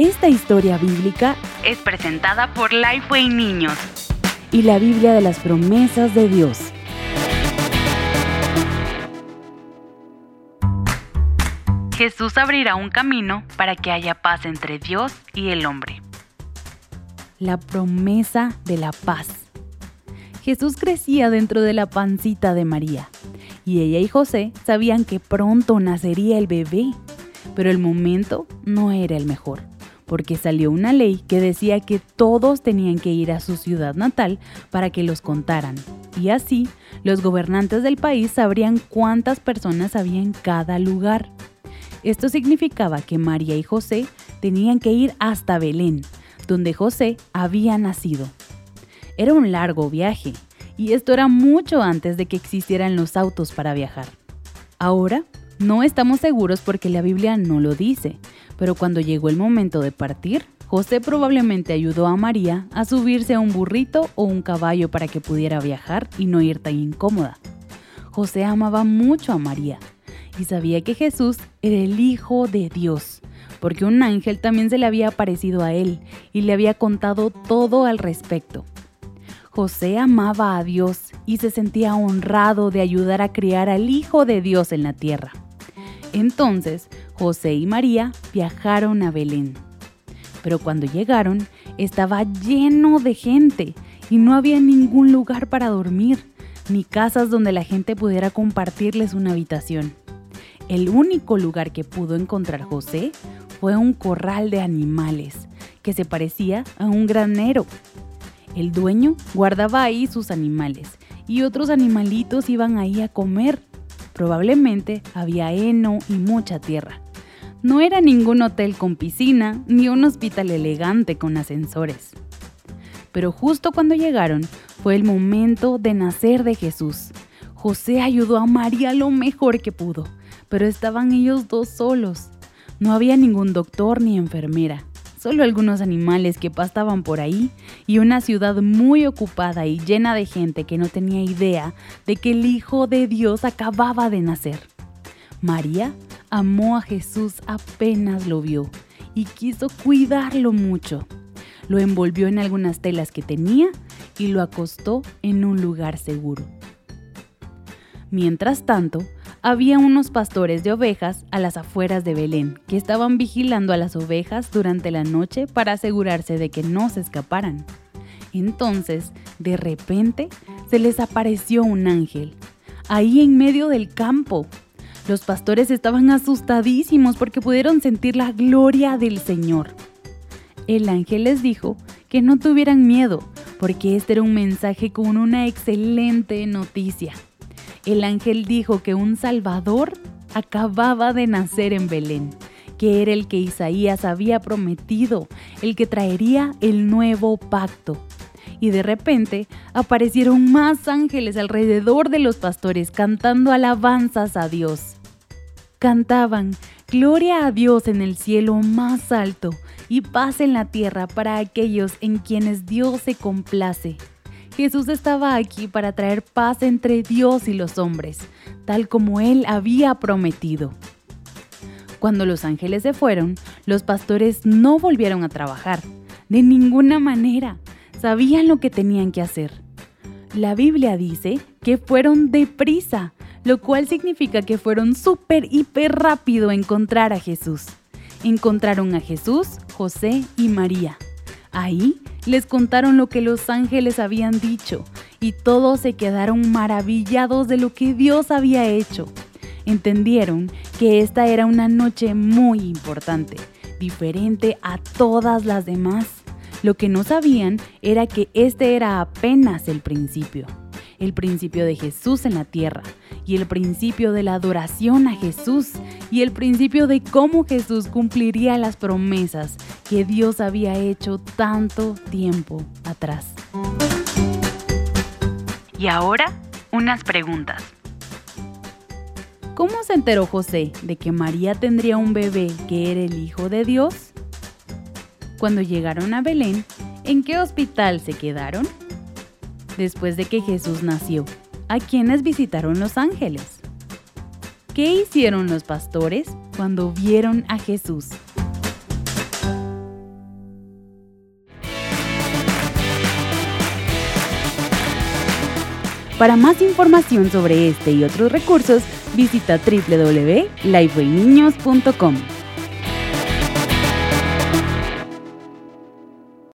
Esta historia bíblica es presentada por Lifeway Niños y la Biblia de las promesas de Dios. Jesús abrirá un camino para que haya paz entre Dios y el hombre. La promesa de la paz. Jesús crecía dentro de la pancita de María y ella y José sabían que pronto nacería el bebé, pero el momento no era el mejor porque salió una ley que decía que todos tenían que ir a su ciudad natal para que los contaran. Y así, los gobernantes del país sabrían cuántas personas había en cada lugar. Esto significaba que María y José tenían que ir hasta Belén, donde José había nacido. Era un largo viaje, y esto era mucho antes de que existieran los autos para viajar. Ahora, no estamos seguros porque la Biblia no lo dice, pero cuando llegó el momento de partir, José probablemente ayudó a María a subirse a un burrito o un caballo para que pudiera viajar y no ir tan incómoda. José amaba mucho a María y sabía que Jesús era el Hijo de Dios, porque un ángel también se le había aparecido a él y le había contado todo al respecto. José amaba a Dios y se sentía honrado de ayudar a criar al Hijo de Dios en la tierra. Entonces, José y María viajaron a Belén. Pero cuando llegaron, estaba lleno de gente y no había ningún lugar para dormir, ni casas donde la gente pudiera compartirles una habitación. El único lugar que pudo encontrar José fue un corral de animales, que se parecía a un granero. El dueño guardaba ahí sus animales y otros animalitos iban ahí a comer. Probablemente había heno y mucha tierra. No era ningún hotel con piscina ni un hospital elegante con ascensores. Pero justo cuando llegaron fue el momento de nacer de Jesús. José ayudó a María lo mejor que pudo, pero estaban ellos dos solos. No había ningún doctor ni enfermera, solo algunos animales que pastaban por ahí y una ciudad muy ocupada y llena de gente que no tenía idea de que el Hijo de Dios acababa de nacer. María amó a Jesús apenas lo vio y quiso cuidarlo mucho. Lo envolvió en algunas telas que tenía y lo acostó en un lugar seguro. Mientras tanto, había unos pastores de ovejas a las afueras de Belén que estaban vigilando a las ovejas durante la noche para asegurarse de que no se escaparan. Entonces, de repente, se les apareció un ángel, ahí en medio del campo, los pastores estaban asustadísimos porque pudieron sentir la gloria del Señor. El ángel les dijo que no tuvieran miedo, porque este era un mensaje con una excelente noticia. El ángel dijo que un Salvador acababa de nacer en Belén, que era el que Isaías había prometido, el que traería el nuevo pacto. Y de repente aparecieron más ángeles alrededor de los pastores cantando alabanzas a Dios cantaban, Gloria a Dios en el cielo más alto y paz en la tierra para aquellos en quienes Dios se complace. Jesús estaba aquí para traer paz entre Dios y los hombres, tal como Él había prometido. Cuando los ángeles se fueron, los pastores no volvieron a trabajar, de ninguna manera. Sabían lo que tenían que hacer. La Biblia dice que fueron deprisa lo cual significa que fueron súper, hiper rápido a encontrar a Jesús. Encontraron a Jesús, José y María. Ahí les contaron lo que los ángeles habían dicho y todos se quedaron maravillados de lo que Dios había hecho. Entendieron que esta era una noche muy importante, diferente a todas las demás. Lo que no sabían era que este era apenas el principio el principio de Jesús en la tierra y el principio de la adoración a Jesús y el principio de cómo Jesús cumpliría las promesas que Dios había hecho tanto tiempo atrás. Y ahora, unas preguntas. ¿Cómo se enteró José de que María tendría un bebé que era el Hijo de Dios? Cuando llegaron a Belén, ¿en qué hospital se quedaron? después de que Jesús nació, a quienes visitaron los ángeles. ¿Qué hicieron los pastores cuando vieron a Jesús? Para más información sobre este y otros recursos, visita www.lifewayniños.com.